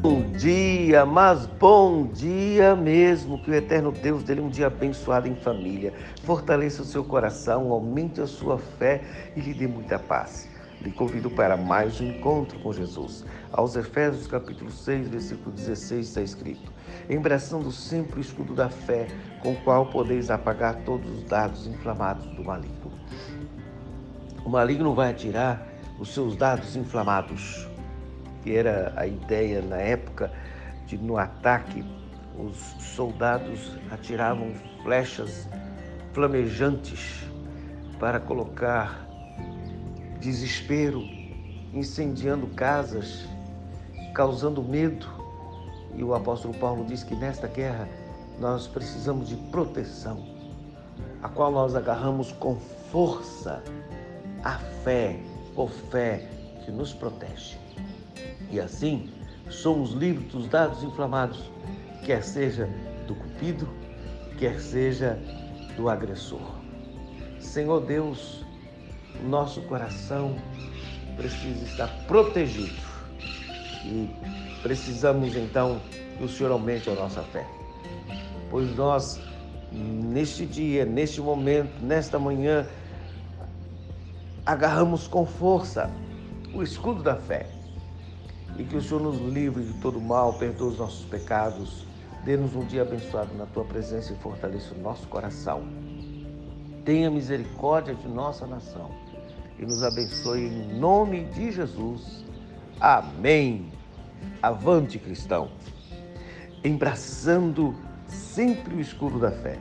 Bom dia, mas bom dia mesmo. Que o eterno Deus dê um dia abençoado em família. Fortaleça o seu coração, aumente a sua fé e lhe dê muita paz. Lhe convido para mais um encontro com Jesus. Aos Efésios capítulo 6, versículo 16 está escrito: Embraçando sempre o escudo da fé, com o qual podeis apagar todos os dados inflamados do maligno. O maligno vai atirar os seus dados inflamados que era a ideia na época de no ataque os soldados atiravam flechas flamejantes para colocar desespero, incendiando casas, causando medo. E o apóstolo Paulo diz que nesta guerra nós precisamos de proteção, a qual nós agarramos com força a fé, por fé que nos protege. E assim somos livres dos dados inflamados, quer seja do cupido, quer seja do agressor. Senhor Deus, nosso coração precisa estar protegido e precisamos então que o Senhor aumente a nossa fé, pois nós, neste dia, neste momento, nesta manhã, agarramos com força o escudo da fé e que o Senhor nos livre de todo mal, perdoe os nossos pecados, dê-nos um dia abençoado na tua presença e fortaleça o nosso coração. Tenha misericórdia de nossa nação e nos abençoe em nome de Jesus. Amém. Avante, cristão, embraçando sempre o escuro da fé.